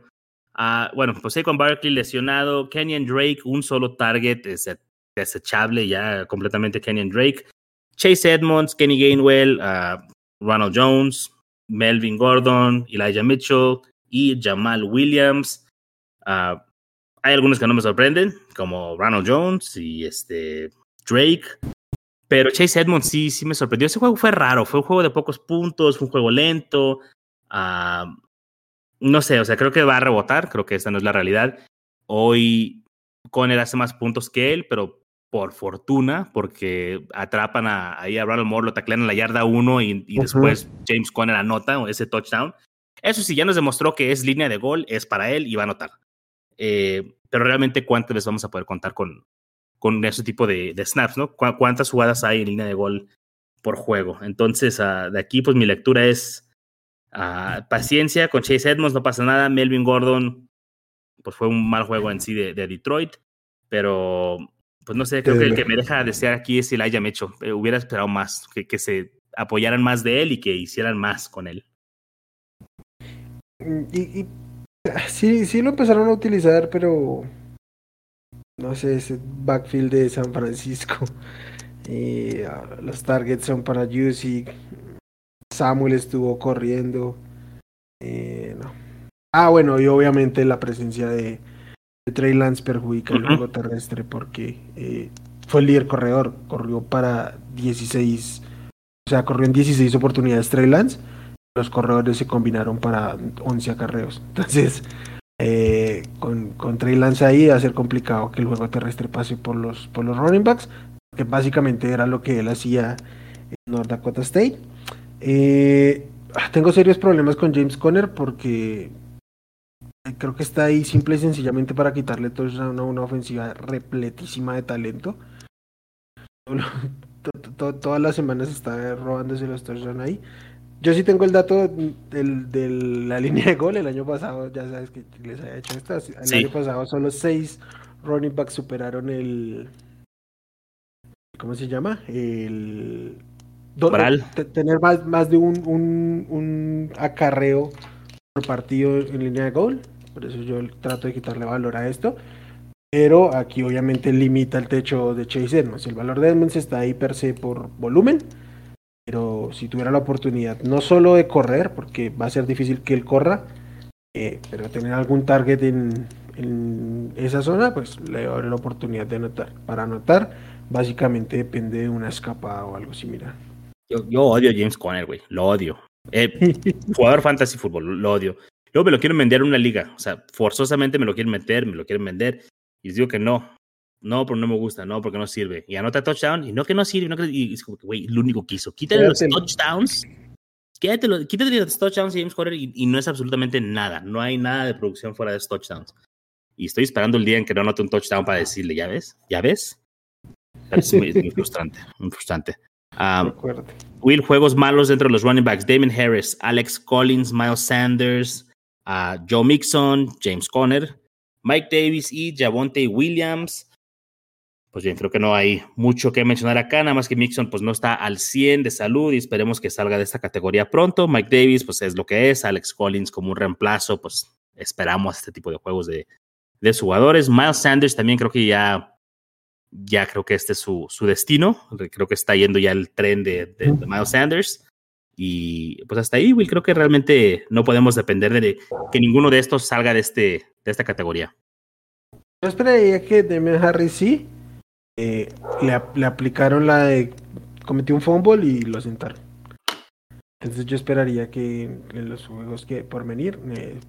Uh, bueno, pues con Barkley lesionado, Kenyon Drake, un solo target, desechable ya completamente Kenyon Drake. Chase Edmonds, Kenny Gainwell, uh, Ronald Jones, Melvin Gordon, Elijah Mitchell y Jamal Williams. Uh, hay algunos que no me sorprenden, como Ronald Jones y este Drake. Pero Chase Edmonds sí, sí me sorprendió. Ese juego fue raro, fue un juego de pocos puntos, fue un juego lento. Ah, no sé, o sea, creo que va a rebotar, creo que esa no es la realidad. Hoy Conner hace más puntos que él, pero por fortuna, porque atrapan a, ahí a Ronald Moore, lo taclean en la yarda 1 y, después James Conner anota ese touchdown. Eso sí, ya nos demostró que es línea de gol, es para él y va a anotar. Eh, pero realmente cuántas veces vamos a poder contar con, con ese tipo de, snaps, ¿no? ¿Cuántas jugadas hay en línea de gol por juego? Entonces, uh, de aquí, pues mi lectura es Ah, paciencia con Chase Edmonds, no pasa nada. Melvin Gordon, pues fue un mal juego en sí de, Detroit, pero pues no sé, creo que el que me deja desear aquí es Elijah Mecho. Eh, hubiera esperado más, que, que se apoyaran más de él y que hicieran más con él. Y, sí, sí lo empezaron a utilizar, pero no sé, ese backfield de San Francisco. Y, ah, los targets son para Juicy. Samuel estuvo corriendo. Eh, no. Ah, bueno, y obviamente la presencia de, Trey Lance perjudica el juego terrestre porque eh, fue el líder corredor. Corrió para 16, o sea, corrió en 16 oportunidades Trey Lance. Los corredores se combinaron para 11 acarreos. Entonces, eh, con, con Trey Lance ahí va a ser complicado que el juego terrestre pase por los, por los running backs, que básicamente era lo que él hacía en North Dakota State. Eh, tengo serios problemas con James Conner porque creo que está ahí simple y sencillamente para quitarle toda una ofensiva repletísima de talento. Todas las semanas está robándose los touchdowns ahí. Yo sí tengo el dato de la línea de gol. El año pasado, ya sabes que les había hecho esto. El año pasado solo seis running backs superaron el. ¿Cómo se llama? El. tener más, más de un, un, acarreo por partido en línea de gol. Por eso yo trato de quitarle valor a esto. Pero aquí obviamente limita el techo de Chase Edmonds. El valor de Edmonds está ahí per se por volumen pero si tuviera la oportunidad, no solo de correr, porque va a ser difícil que él corra, eh, pero tener algún target en, esa zona, pues le va la oportunidad de anotar. Para anotar, básicamente depende de una escapada o algo similar. Yo, yo odio a James Conner, güey, lo odio. Eh, jugador fantasy fútbol, lo odio. Yo me lo quiero vender en una liga, o sea, forzosamente me lo quieren meter, me lo quieren vender, y les digo que no, no, pero no me gusta, no, porque no sirve. Y anota touchdown, y no que no sirve, no que, y es como que, güey, lo único que hizo. Quítale los touchdowns, quítale, quítale los touchdowns James Conner y, no es absolutamente nada. No hay nada de producción fuera de esos touchdowns. Y estoy esperando el día en que no anote un touchdown para decirle, ¿ya ves? ¿Ya ves? Es muy, frustrante, muy frustrante. Um, Will, juegos malos dentro de los running backs. Damon Harris, Alex Collins, Miles Sanders, uh, Joe Mixon, James Conner, Mike Davis y Javonte Williams pues bien, creo que no hay mucho que mencionar acá, nada más que Mixon pues no está al 100 de salud y esperemos que salga de esta categoría pronto. Mike Davis pues es lo que es, Alex Collins como un reemplazo, pues esperamos este tipo de juegos de, de jugadores. Miles Sanders también creo que ya, ya creo que este es su, su destino, creo que está yendo ya el tren de, de, Miles Sanders. Y pues hasta ahí, Will, creo que realmente no podemos depender de que ninguno de estos salga de, este, de esta categoría. Yo esperaría que Demian Harris sí, eh, le, aplicaron la de cometió un fumble y lo sentaron. Entonces yo esperaría que en los juegos que por venir eh,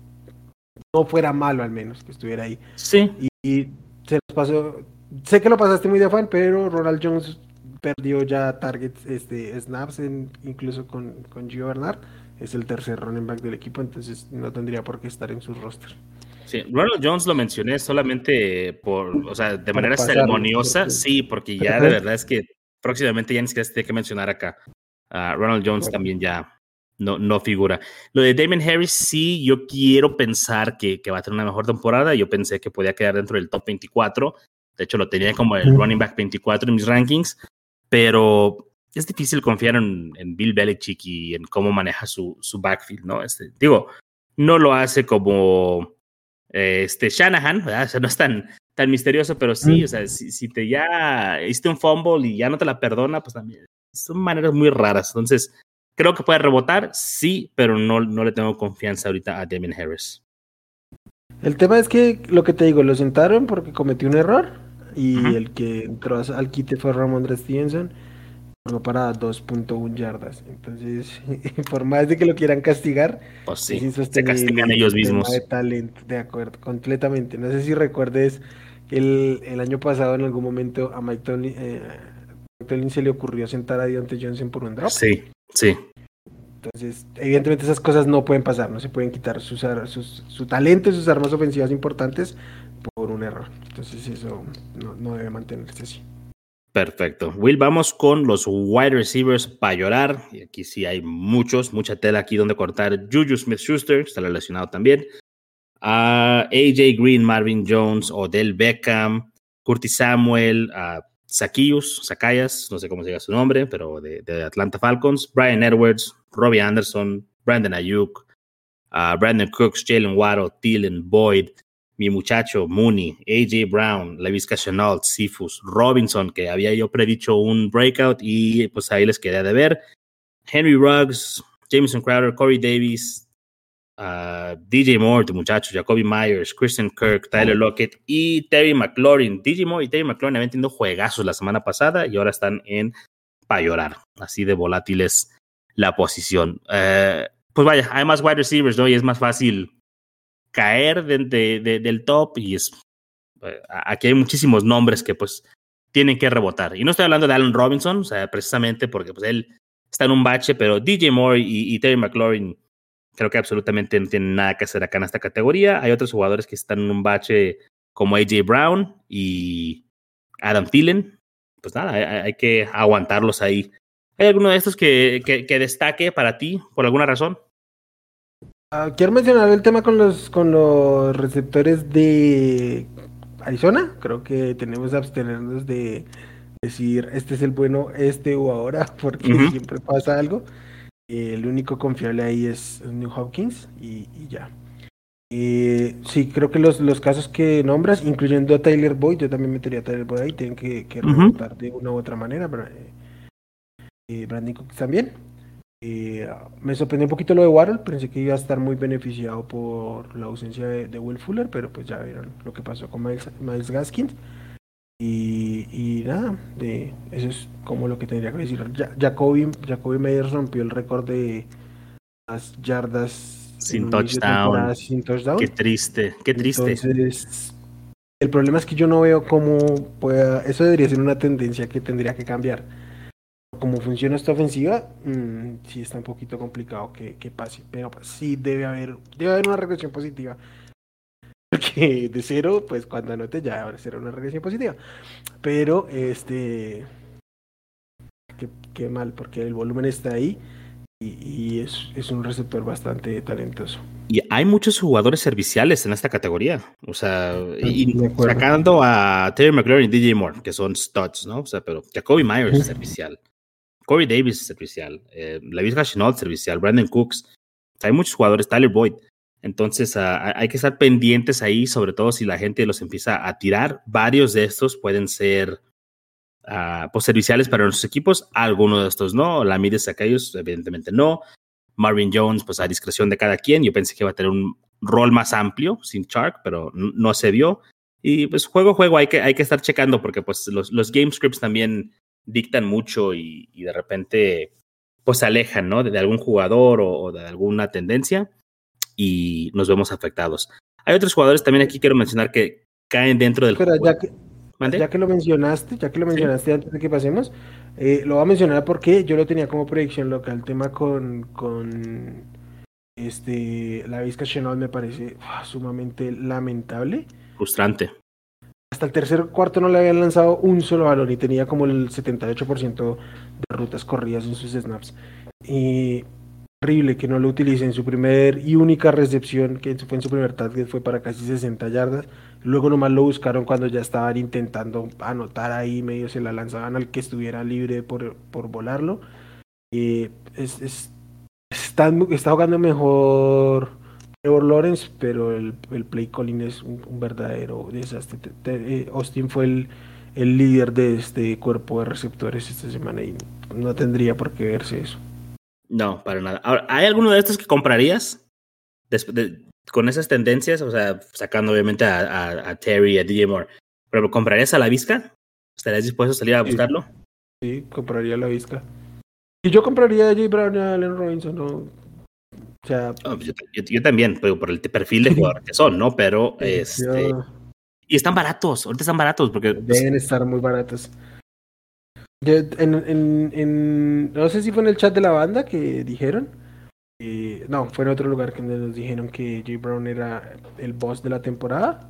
no fuera malo al menos que estuviera ahí. Sí. Y, se nos pasó, sé que lo pasaste muy de fan, pero Ronald Jones perdió ya targets, este, snaps en, incluso con, con Gio Bernard. Es el tercer running back del equipo, entonces no tendría por qué estar en sus roster. Sí, Ronald Jones lo mencioné solamente por, o sea, de manera ceremoniosa, sí, porque ya de verdad es que próximamente ya ni siquiera se tiene que mencionar acá. Ronald Jones también ya no, no figura. Lo de Damon Harris, sí, yo quiero pensar que, que, va a tener una mejor temporada. Yo pensé que podía quedar dentro del top 24. De hecho, lo tenía como el running back 24 en mis rankings, pero es difícil confiar en, en Bill Belichick y en cómo maneja su, su backfield, ¿no? Este, digo, no lo hace como este Shanahan, ¿verdad? O sea, no es tan, tan misterioso, pero sí, o sea, si, te ya hiciste un fumble y ya no te la perdona, pues también son maneras muy raras. Entonces, creo que puede rebotar, sí, pero no, no le tengo confianza ahorita a Damien Harris. El tema es que lo que te digo, lo sentaron porque cometió un error y el que entró al quite fue Ramón Stevenson para 2.1 yardas. Entonces, por más de que lo quieran castigar, pues sí, se castigan ellos mismos. De talento, de acuerdo, completamente. No sé si recuerdes que el, el año pasado en algún momento a Mike Tomlin, eh, se le ocurrió sentar a Deontay Johnson por un drop. Sí, sí. Entonces, evidentemente esas cosas no pueden pasar, no se pueden quitar sus, sus, su talento y sus armas ofensivas importantes por un error. Entonces eso no, no debe mantenerse así. Perfecto. Will, vamos con los wide receivers para llorar. Y aquí sí hay muchos, mucha tela aquí donde cortar. Juju Smith Schuster, está relacionado también. AJ Green, Marvin Jones, Odell Beckham, Curtis Samuel, uh, Zacayas, no sé cómo se su nombre, pero de, Atlanta Falcons, Brian Edwards, Robbie Anderson, Brandon Ayuk, Brandon Cooks, Jalen Waddle, Thielen, Boyd, mi muchacho Mooney, AJ Brown, Levis Chenault, Sifus, Robinson, que había yo predicho un breakout y pues ahí les quedé de ver, Henry Ruggs, Jameson Crowder, Corey Davis, Uh, DJ Moore, tu muchacho, Jacoby Myers, Christian Kirk, Tyler Lockett y Terry McLaurin. DJ Moore y Terry McLaurin habían tenido juegazos la semana pasada y ahora están en para llorar. Así de volátil es la posición. Uh, pues vaya, hay más wide receivers, ¿no? Y es más fácil caer de, de, de, del top y es. Uh, aquí hay muchísimos nombres que pues tienen que rebotar. Y no estoy hablando de Allen Robinson, o sea, precisamente porque pues él está en un bache, pero DJ Moore y, Terry McLaurin Creo que absolutamente no tienen nada que hacer acá en esta categoría. Hay otros jugadores que están en un bache como AJ Brown y Adam Thielen. Pues nada, hay, que aguantarlos ahí. ¿Hay alguno de estos que destaque para ti por alguna razón? Uh, quiero mencionar el tema con los, con los receptores de Arizona. Creo que tenemos que abstenernos de decir este es el bueno, este o ahora, porque uh -huh. siempre pasa algo. El único confiable ahí es New Hopkins y, y ya. Eh, sí, creo que los, los casos que nombras, incluyendo a Tyler Boyd, yo también metería a Tyler Boyd ahí, tienen que, que uh -huh. de una u otra manera. Pero, eh, Brandon Cooks también. Eh, me sorprendió un poquito lo de Waddle, pensé que iba a estar muy beneficiado por la ausencia de, de Will Fuller, pero pues ya vieron lo que pasó con Miles, Miles Gaskins. Y, y, nada, de, eso es como lo que tendría que decir. Ja, Jacoby, Jacoby Meyers rompió el récord de las yardas sin touchdown. sin touchdown. Qué triste, qué triste. Entonces, el problema es que yo no veo cómo pueda. Eso debería ser una tendencia que tendría que cambiar. Como funciona esta ofensiva, mmm, sí está un poquito complicado que, que pase. Pero pues, sí debe haber, debe haber una regresión positiva porque de cero, pues cuando anote ya será una regresión positiva. Pero, este, qué, qué mal, porque el volumen está ahí y, y es, es, un receptor bastante talentoso. Y hay muchos jugadores serviciales en esta categoría. O sea, y sacando a Terry McLaurin y DJ Moore, que son studs, ¿no? O sea, pero Jacoby Myers es servicial. Corey Davis es servicial. Eh, Chenault es servicial. Brandon Cooks. Hay muchos jugadores. Tyler Boyd. Entonces uh, hay que estar pendientes ahí, sobre todo si la gente los empieza a tirar. Varios de estos pueden ser uh, serviciales para nuestros equipos, algunos de estos no. La Mides aquellos, evidentemente no. Marvin Jones, pues a discreción de cada quien. Yo pensé que iba a tener un rol más amplio sin Shark, pero no se vio. Y pues juego a juego hay que, hay que estar checando porque pues los, los game scripts también dictan mucho y, y de repente pues se alejan, ¿no? De, de algún jugador o, o de alguna tendencia y nos vemos afectados. Hay otros jugadores también aquí quiero mencionar que caen dentro del Pero ya que, ya que lo mencionaste, ya que lo mencionaste ¿Sí? antes de que pasemos, eh, lo voy a mencionar porque yo lo tenía como predicción local. El tema con, con este la Vizca Chenault me parece uf, sumamente lamentable. Frustrante. Hasta el tercer cuarto no le habían lanzado un solo balón y tenía como el 78% de rutas corridas en sus snaps. Y horrible que no lo utilice en su primer y única recepción, que fue en su primer target, fue para casi 60 yardas. Luego nomás lo buscaron cuando ya estaban intentando anotar ahí, medio se la lanzaban al que estuviera libre por, por volarlo. Está, está jugando mejor Trevor Lawrence, pero el, el play calling es un, un verdadero desastre. Te, te, eh, Austin fue el, el líder de este cuerpo de receptores esta semana y no tendría por qué verse eso. No, para nada. Ahora, ¿hay alguno de estos que comprarías de, con esas tendencias? O sea, sacando obviamente a, a, a Terry, a DJ Moore. ¿Pero comprarías a la Vizca? ¿Estarías dispuesto a salir a buscarlo? Sí, sí compraría a la Vizca. Y yo compraría a J. Brown y a Allen Robinson, ¿no? O sea, oh, yo, yo, yo, también, pero por el perfil de jugador que son, ¿no? Pero, este... Yo... Y están baratos, ahorita están baratos porque... Deben pues... estar muy baratos. Yo, en, en, en, no sé si fue en el chat de la banda que dijeron. Eh, no, fue en otro lugar que nos dijeron que Jay Brown era el boss de la temporada.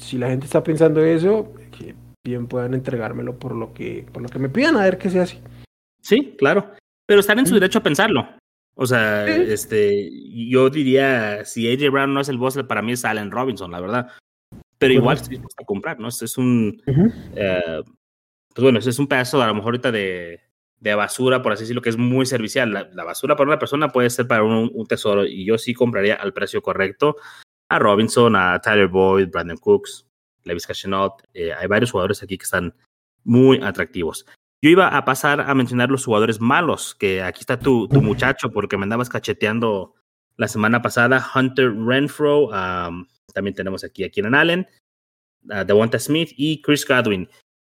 Si la gente está pensando eso, que bien puedan entregármelo por lo que, por lo que me pidan, a ver qué se hace. Sí, claro. Pero están en su derecho a pensarlo. O sea, este, yo diría, si AJ Brown no es el boss, para mí es Allen Robinson, la verdad. Pero igual estoy dispuesto a comprar, ¿no? Es un, eh, pues bueno, es un pedazo a lo mejor ahorita de, de basura, por así decirlo, que es muy servicial. La, basura para una persona puede ser para un, un, tesoro y yo sí compraría al precio correcto a Robinson, a Tyler Boyd, Brandon Cooks, Levis Cashinot. Eh, hay varios jugadores aquí que están muy atractivos. Yo iba a pasar a mencionar los jugadores malos, que aquí está tu, muchacho, porque me andabas cacheteando la semana pasada, Hunter Renfro, también tenemos aquí a Keenan Allen, a Devonta Smith y Chris Godwin.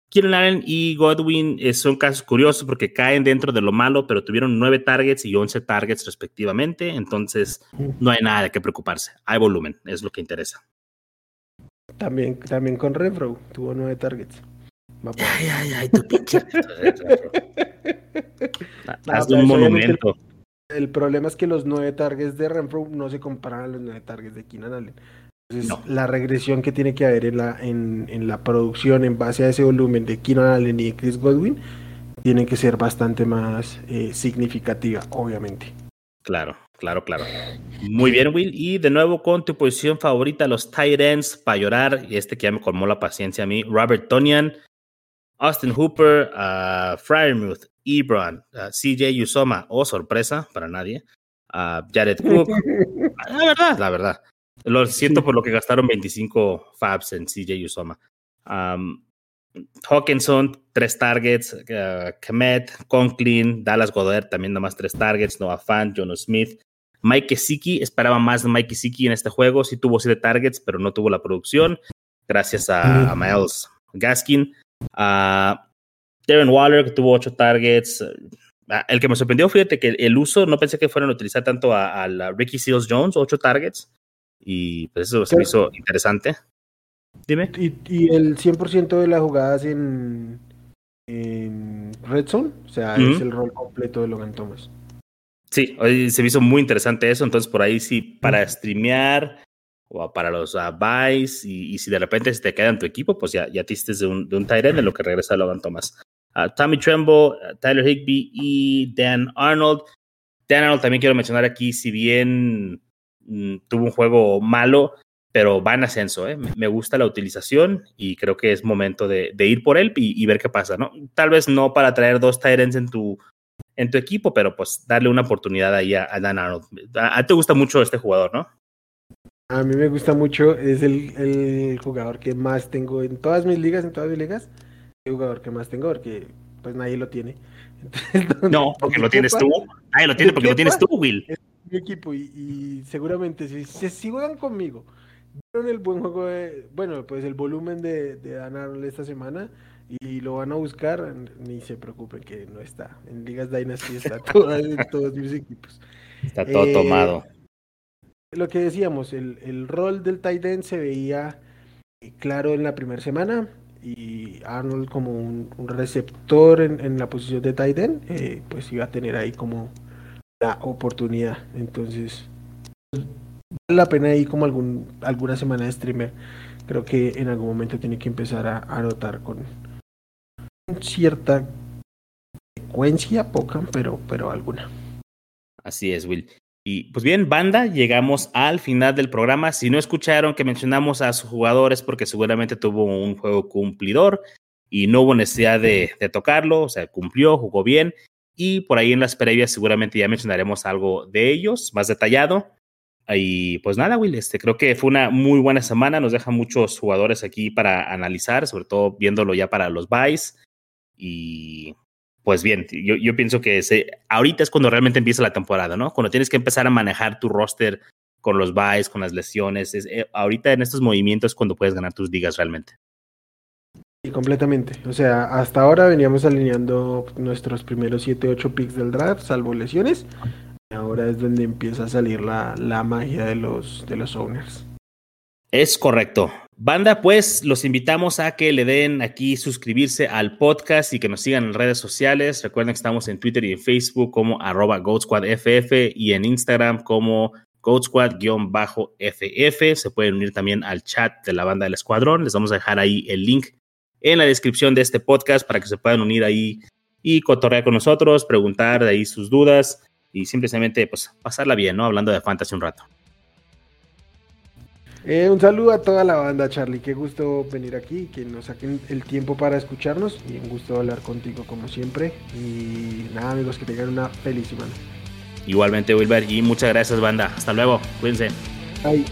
Keenan Allen y Godwin eh, son casos curiosos porque caen dentro de lo malo, pero tuvieron nueve targets y once targets respectivamente, entonces no hay nada de qué preocuparse. Hay volumen, es lo que interesa. También, también con Renfro, tuvo nueve targets. Ay, ay, ay, tu pinche. Haz un monumento. El, problema es que los nueve targets de Renfro no se comparan a los nueve targets de Keenan Allen. Entonces, la regresión que tiene que haber en la, en, en, la producción en base a ese volumen de Keenan Allen y Chris Godwin tiene que ser bastante más eh, significativa, obviamente. Claro, claro, claro. Muy bien, Will. Y de nuevo con tu posición favorita, los tight ends, para llorar, y este que ya me colmó la paciencia a mí, Robert Tonian, Austin Hooper, uh, Fryermuth, Ebron, uh, CJ Usoma, oh sorpresa para nadie, uh, Jared Cook. la verdad, la verdad. Lo siento por lo que gastaron 25 fabs en CJ Usoma. Um, Hawkinson, tres targets. Kemet, Conklin, Dallas Goddard, también nomás tres targets. Noah Fant, Jono Smith. Mike Gesicki, esperaba más de Mike Gesicki en este juego. Sí tuvo siete targets, pero no tuvo la producción. Gracias a, a Miles Gaskin. Uh, Darren Waller, que tuvo ocho targets. Ah, el que me sorprendió, fíjate que el uso, no pensé que fueran a utilizar tanto a, Ricky Seals Jones, ocho targets. Y pues eso se me hizo interesante. Dime. ¿Y, el 100% de las jugadas en, en Red Zone? O sea, es el rol completo de Logan Thomas. Sí, se me hizo muy interesante eso. Entonces, por ahí sí, para streamear o para los uh, buys y, si de repente se te queda en tu equipo, pues ya, ya te de un, de un tight end en lo que regresa Logan Thomas. Uh, Tommy Tremble, uh, Tyler Higby y Dan Arnold. Dan Arnold también quiero mencionar aquí, si bien mm, tuvo un juego malo, pero va en ascenso. ¿eh? Me gusta la utilización y creo que es momento de, de ir por él y, ver qué pasa. ¿no? Tal vez no para traer dos ends en tu, en tu equipo, pero pues darle una oportunidad ahí a, Dan Arnold. A, a, te gusta mucho este jugador, ¿no? A mí me gusta mucho, es el, el, jugador que más tengo en todas mis ligas, en todas mis ligas, el jugador que más tengo, porque pues nadie lo tiene. no, porque lo tienes tú. Nadie lo tiene porque lo tienes tú, Will. Es mi equipo y, seguramente si, si, juegan conmigo, vieron el buen juego de, bueno, pues el volumen de, de Dan esta semana y lo van a buscar, ni se preocupen que no está. En Ligas Dynasty está todo, en todos mis equipos. Está todo tomado eh, lo que decíamos, el, el rol del tight end se veía eh, claro en la primera semana y Arnold como un, receptor en, en, la posición de tight end, eh, pues iba a tener ahí como la oportunidad. Entonces, vale la pena ahí como algún, alguna semana de streamer. Creo que en algún momento tiene que empezar a anotar con cierta frecuencia, poca, pero, pero alguna. Así es, Will. Y pues bien, banda, llegamos al final del programa. Si no escucharon que mencionamos a sus jugadores, porque seguramente tuvo un juego cumplidor y no hubo necesidad de, tocarlo, o sea, cumplió, jugó bien. Y por ahí en las previas seguramente ya mencionaremos algo de ellos más detallado. Y pues nada, Will, este, creo que fue una muy buena semana. Nos deja muchos jugadores aquí para analizar, sobre todo viéndolo ya para los buys. Y pues bien, yo, yo pienso que se, ahorita es cuando realmente empieza la temporada, ¿no? Cuando tienes que empezar a manejar tu roster con los buys, con las lesiones. Es, eh, ahorita en estos movimientos cuando puedes ganar tus ligas realmente. Sí, completamente. O sea, hasta ahora veníamos alineando nuestros primeros 7, 8 picks del draft, salvo lesiones. Ahora es donde empieza a salir la, la magia de los, de los owners. Es correcto. Banda, pues los invitamos a que le den aquí suscribirse al podcast y que nos sigan en redes sociales. Recuerden que estamos en Twitter y en Facebook como arroba GoatSquadFF y en Instagram como GoatSquad-FF. Se pueden unir también al chat de la banda del escuadrón. Les vamos a dejar ahí el link en la descripción de este podcast para que se puedan unir ahí y cotorrear con nosotros, preguntar de ahí sus dudas y simplemente pues pasarla bien, ¿no? Hablando de fantasy un rato. Eh, un saludo a toda la banda, Charlie. Qué gusto venir aquí, que nos saquen el tiempo para escucharnos y un gusto hablar contigo como siempre. Y nada, amigos, que tengan una feliz semana. Igualmente, Wilber, y muchas gracias, banda. Hasta luego. Cuídense. Bye.